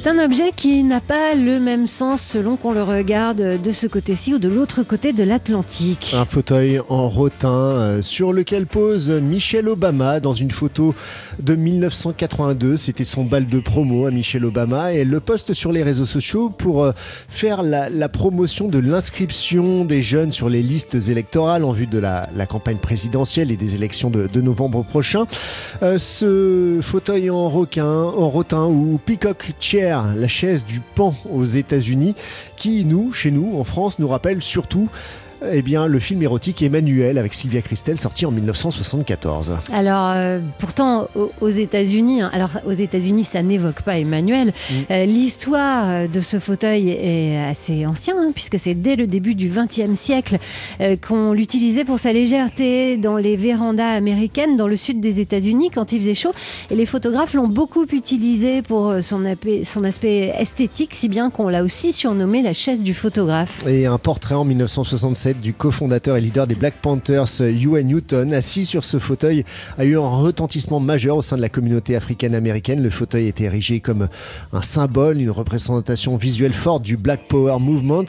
C'est un objet qui n'a pas le même sens selon qu'on le regarde de ce côté-ci ou de l'autre côté de l'Atlantique. Un fauteuil en rotin euh, sur lequel pose Michelle Obama dans une photo de 1982. C'était son bal de promo à Michelle Obama et elle le poste sur les réseaux sociaux pour euh, faire la, promotion de l'inscription des jeunes sur les listes électorales en vue de la, campagne présidentielle et des élections de, novembre prochain. Euh, ce fauteuil en, en rotin ou peacock chair la chaise du pan aux États-Unis, qui, nous, chez nous, en France, nous rappelle surtout eh bien, le film érotique Emmanuel avec Sylvia Christel, sorti en 1974. Alors, euh, pourtant, aux États-Unis, hein, alors aux États-Unis, ça n'évoque pas Emmanuel. Mm. Euh, l'histoire euh, de ce fauteuil est assez ancien, hein, puisque c'est dès le début du XXe siècle qu'on l'utilisait pour sa légèreté dans les vérandas américaines, dans le sud des États-Unis, quand il faisait chaud. Et les photographes l'ont beaucoup utilisé pour son, son aspect esthétique, si bien qu'on l'a aussi surnommé la chaise du photographe. Et un portrait en 1967 du cofondateur et leader des Black Panthers, Ewan Newton, assis sur ce fauteuil, a eu un retentissement majeur au sein de la communauté africaine-américaine. Le fauteuil était érigé comme un symbole, une représentation visuelle forte du Black Power Movement.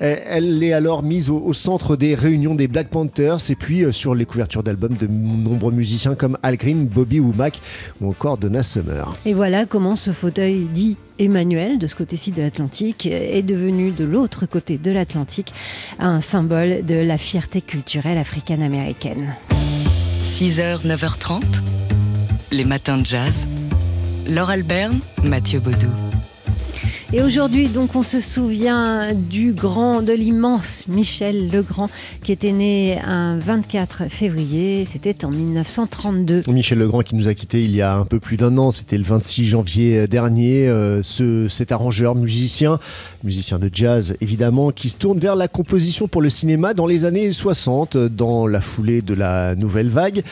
Elle est alors mise au, centre des réunions des Black Panthers et puis euh, sur les couvertures d'albums de nombreux musiciens comme Al Green, Bobby Womack ou encore Donna Summer. Et voilà comment ce fauteuil dit Emmanuel, de ce côté-ci de l'Atlantique, est devenu de l'autre côté de l'Atlantique un symbole de la fierté culturelle africaine-américaine. 6h, 9h30, les matins de jazz. Laure Alberne, Mathieu Baudou. Et aujourd'hui, donc, on se souvient du grand, de l'immense Michel Legrand, qui était né un 24 février. C'était en 1932. Michel Legrand qui nous a quittés il y a un peu plus d'un an. C'était le 26 janvier dernier. Euh, ce, cet arrangeur, musicien, musicien de jazz évidemment, qui se tourne vers la composition pour le cinéma dans les années 60, dans la foulée de la nouvelle vague.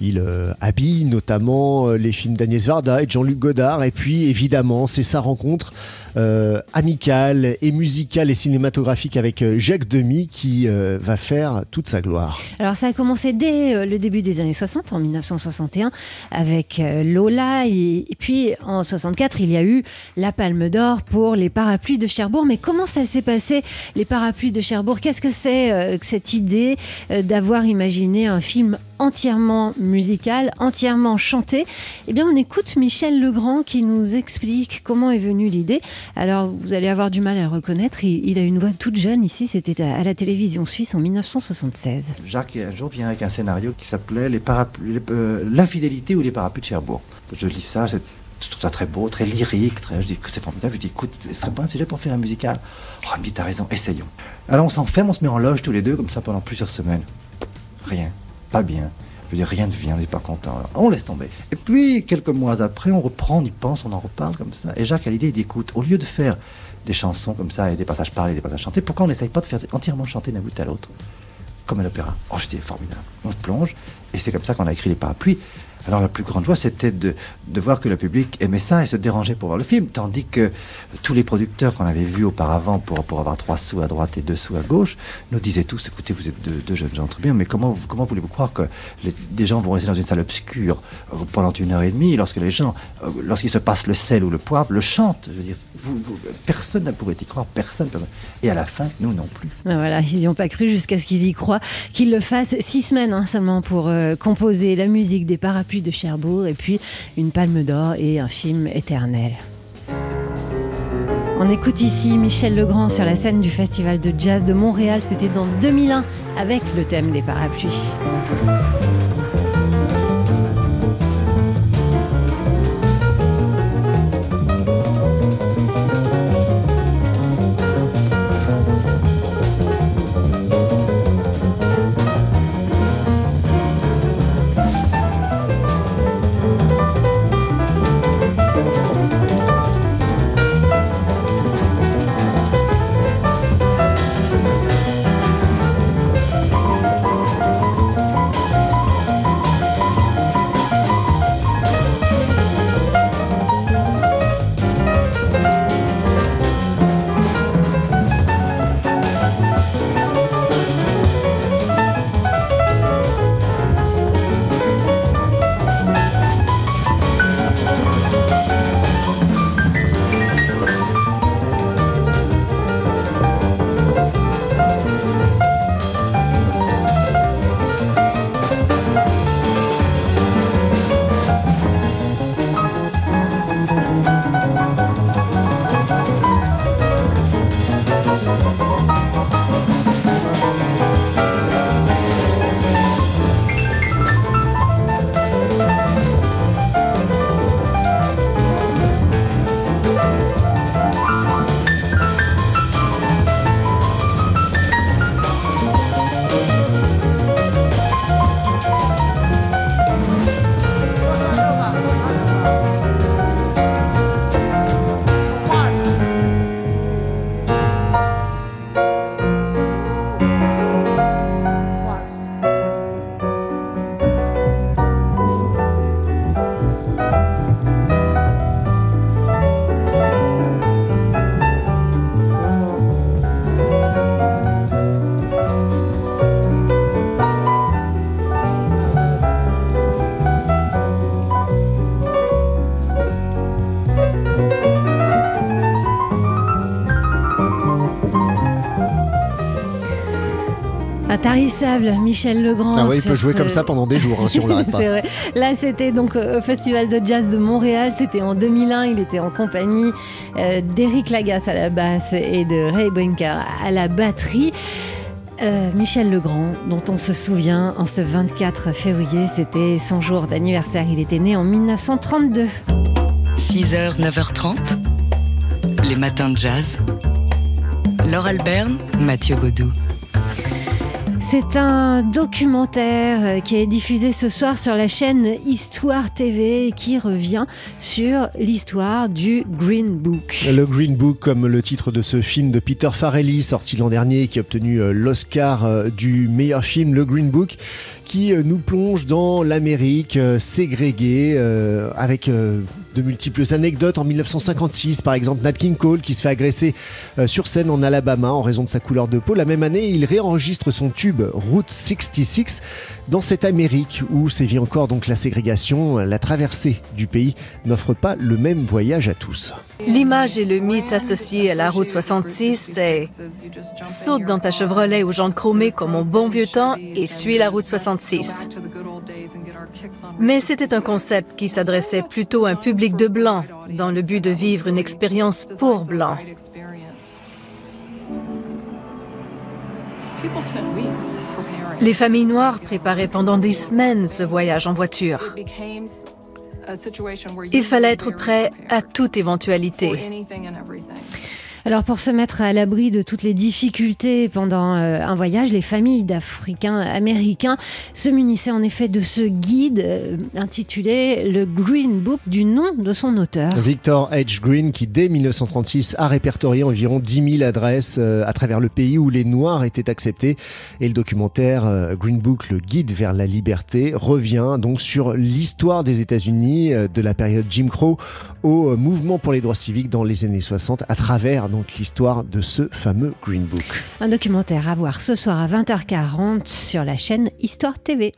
Il euh, habille notamment euh, les films d'Agnès Varda et Jean-Luc Godard. Et puis, évidemment, c'est sa rencontre euh, amical et musical et cinématographique avec Jacques Demy qui va faire toute sa gloire. Alors ça a commencé dès le début des années 60, en 1961, avec Lola. Et, puis en 64, il y a eu la Palme d'Or pour les parapluies de Cherbourg. Mais comment ça s'est passé, les parapluies de Cherbourg? Qu'est-ce que c'est que cette idée d'avoir imaginé un film entièrement musical, entièrement chanté? Eh bien, on écoute Michel Legrand qui nous explique comment est venue l'idée. Alors, vous allez avoir du mal à reconnaître. Il, a une voix toute jeune ici. C'était à, la télévision suisse en 1976. Jacques, un jour, vient avec un scénario qui s'appelait les euh, ou les parapluies de Cherbourg. Je lis ça, je trouve ça très beau, très lyrique. Très, je dis que c'est formidable. Je dis, écoute, ce serait pas un sujet pour faire un musical Oh, il me dit, t'as raison, essayons. Alors, on s'enferme, on se met en loge tous les deux, comme ça, pendant plusieurs semaines. Rien, pas bien. Je veux dire, rien ne vient, on n'est pas content. on laisse tomber. Et puis, quelques mois après, on reprend, on y pense, on en reparle comme ça. Et Jacques a l'idée, il dit, écoute, au lieu de faire des chansons comme ça, et des passages parlés, des passages chantés, pourquoi on n'essaye pas de faire entièrement chanter d'un bout à l'autre Comme un opéra. Oh, j'étais formidable. On plonge, et c'est comme ça qu'on a écrit les parapluies. Alors la plus grande joie, c'était de, de, voir que le public aimait ça et se dérangeait pour voir le film, tandis que tous les producteurs qu'on avait vus auparavant pour, pour avoir trois sous à droite et deux sous à gauche nous disaient tous, écoutez, vous êtes deux, jeunes gens très bien, mais comment, comment voulez-vous croire que des gens vont rester dans une salle obscure euh, pendant une heure et demie lorsque les gens, euh, lorsqu'il se passe le sel ou le poivre, le chantent? Je veux dire, Personne ne pourrait y croire, personne, Et à la fin, nous non plus. Ah, voilà, ils n'y ont pas cru jusqu'à ce qu'ils y croient, qu'ils le fassent six semaines hein, seulement pour euh, composer la musique des parapluies de Cherbourg et puis une palme d'or et un film éternel. On écoute ici Michel Legrand sur la scène du Festival de Jazz de Montréal. C'était dans 2001 avec le thème des parapluies. Intarissable, Michel Legrand. Ah ouais, il peut jouer ce- comme ça pendant des jours hein, si on l'arrête pas. C'est vrai. Là, c'était donc euh, au Festival de Jazz de Montréal. C'était en 2001. Il était en compagnie euh, d'Éric Lagasse à la basse et de Ray Brinker à la batterie. Euh, Michel Legrand, dont on se souvient en ce 24 février, c'était son jour d'anniversaire. Il était né en 1932. 6h, 9h30, les matins de jazz. Laure Alberne, Mathieu Baudou. C'est un documentaire euh, qui est diffusé ce soir sur la chaîne Histoire TV et qui revient sur l'histoire du Green Book. Le Green Book, comme le titre de ce film de Peter Farrelly, sorti l'an dernier, qui a obtenu euh, l'Oscar euh, du meilleur film, le Green Book, qui nous plonge dans l'Amérique ségrégée, avec de multiples anecdotes. En 1956, par exemple, Nat King Cole, qui se fait agresser sur scène en Alabama en raison de sa couleur de peau. La même année, il réenregistre son tube Route 66 dans cette Amérique où sévit encore donc la ségrégation. La traversée du pays n'offre pas le même voyage à tous. L'image et le mythe associés à la route 66, c'est saute dans ta Chevrolet aux jantes chromées comme au bon vieux temps et suis la route 66. Mais c'était un concept qui s'adressait plutôt à un public de blancs dans le but de vivre une expérience pour blancs. Les familles noires préparaient pendant des semaines ce voyage en voiture. Il fallait être prêt à toute éventualité. Alors pour se mettre à l'abri de toutes les difficultés pendant euh, un voyage, les familles d'Africains américains se munissaient en effet de ce guide euh, intitulé le Green Book du nom de son auteur. Victor H. Green, qui dès 1936 a répertorié environ 10 000 adresses euh, à travers le pays où les Noirs étaient acceptés. Et le documentaire Green Book, le guide vers la liberté, revient donc sur l'histoire des États-Unis de la période Jim Crow au mouvement pour les droits civiques dans les années 60 à travers l'histoire de ce fameux Green Book. Un documentaire à voir ce soir à 20h40 sur la chaîne Histoire TV.